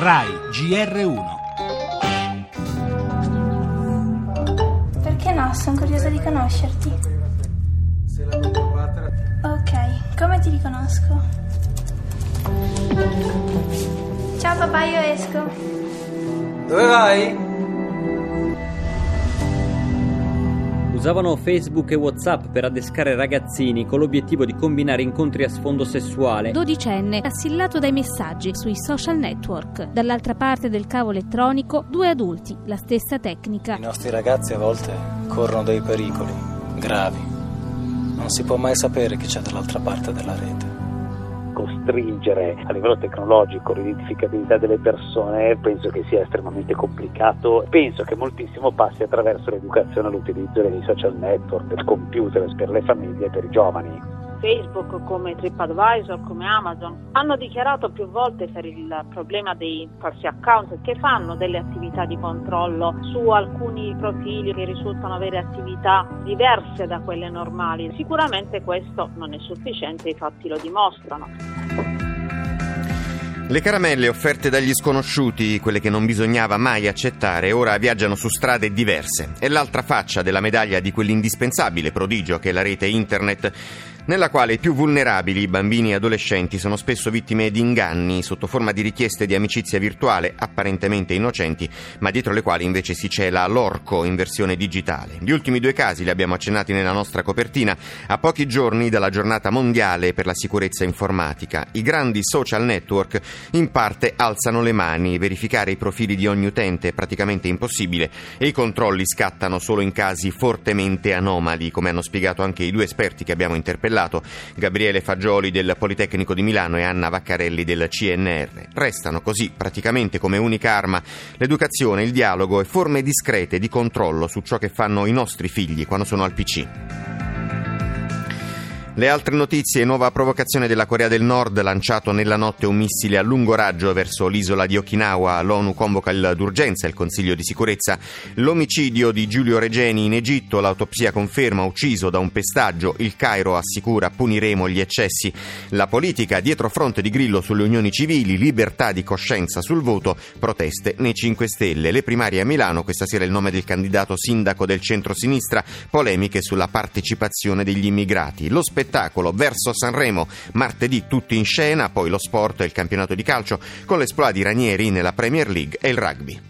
RAI GR1 Perché no? Sono curiosa di conoscerti. Sei la Cleopatra. Ok, come ti riconosco? Ciao papà, io esco. Dove vai? Usavano Facebook e WhatsApp per adescare ragazzini con l'obiettivo di combinare incontri a sfondo sessuale. Dodicenne, assillato dai messaggi sui social network. Dall'altra parte del cavo elettronico, due adulti, la stessa tecnica. I nostri ragazzi a volte corrono dei pericoli gravi. Non si può mai sapere chi c'è dall'altra parte della rete. Costringere a livello tecnologico l'identificabilità delle persone penso che sia estremamente complicato. Penso che moltissimo passi attraverso l'educazione all'utilizzo dei social network, del computer per le famiglie e per i giovani. Facebook come TripAdvisor, come Amazon, hanno dichiarato più volte per il problema dei falsi account che fanno delle attività di controllo su alcuni profili che risultano avere attività diverse da quelle normali. Sicuramente questo non è sufficiente, i fatti lo dimostrano. Le caramelle offerte dagli sconosciuti, quelle che non bisognava mai accettare, ora viaggiano su strade diverse. È l'altra faccia della medaglia di quell'indispensabile prodigio che è la rete internet nella quale i più vulnerabili, bambini e adolescenti, sono spesso vittime di inganni sotto forma di richieste di amicizia virtuale apparentemente innocenti, ma dietro le quali invece si cela l'orco in versione digitale. Gli ultimi due casi li abbiamo accennati nella nostra copertina, a pochi giorni dalla giornata mondiale per la sicurezza informatica. I grandi social network in parte alzano le mani, verificare i profili di ogni utente è praticamente impossibile e i controlli scattano solo in casi fortemente anomali, come hanno spiegato anche i due esperti che abbiamo interpellato Gabriele Fagioli del Politecnico di Milano e Anna Vaccarelli del CNR. Restano così praticamente come unica arma l'educazione, il dialogo e forme discrete di controllo su ciò che fanno i nostri figli quando sono al PC. Le altre notizie, nuova provocazione della Corea del Nord, lanciato nella notte un missile a lungo raggio verso l'isola di Okinawa. L'ONU convoca d'urgenza il Consiglio di sicurezza. L'omicidio di Giulio Regeni in Egitto, l'autopsia conferma ucciso da un pestaggio. Il Cairo assicura puniremo gli eccessi. La politica dietro fronte di Grillo sulle unioni civili, libertà di coscienza sul voto, proteste nei 5 Stelle. Le primarie a Milano, questa sera il nome del candidato sindaco del centro-sinistra, polemiche sulla partecipazione degli immigrati. Lo spettacolo verso Sanremo, martedì tutti in scena, poi lo sport e il campionato di calcio con l'esploit di Ranieri nella Premier League e il rugby.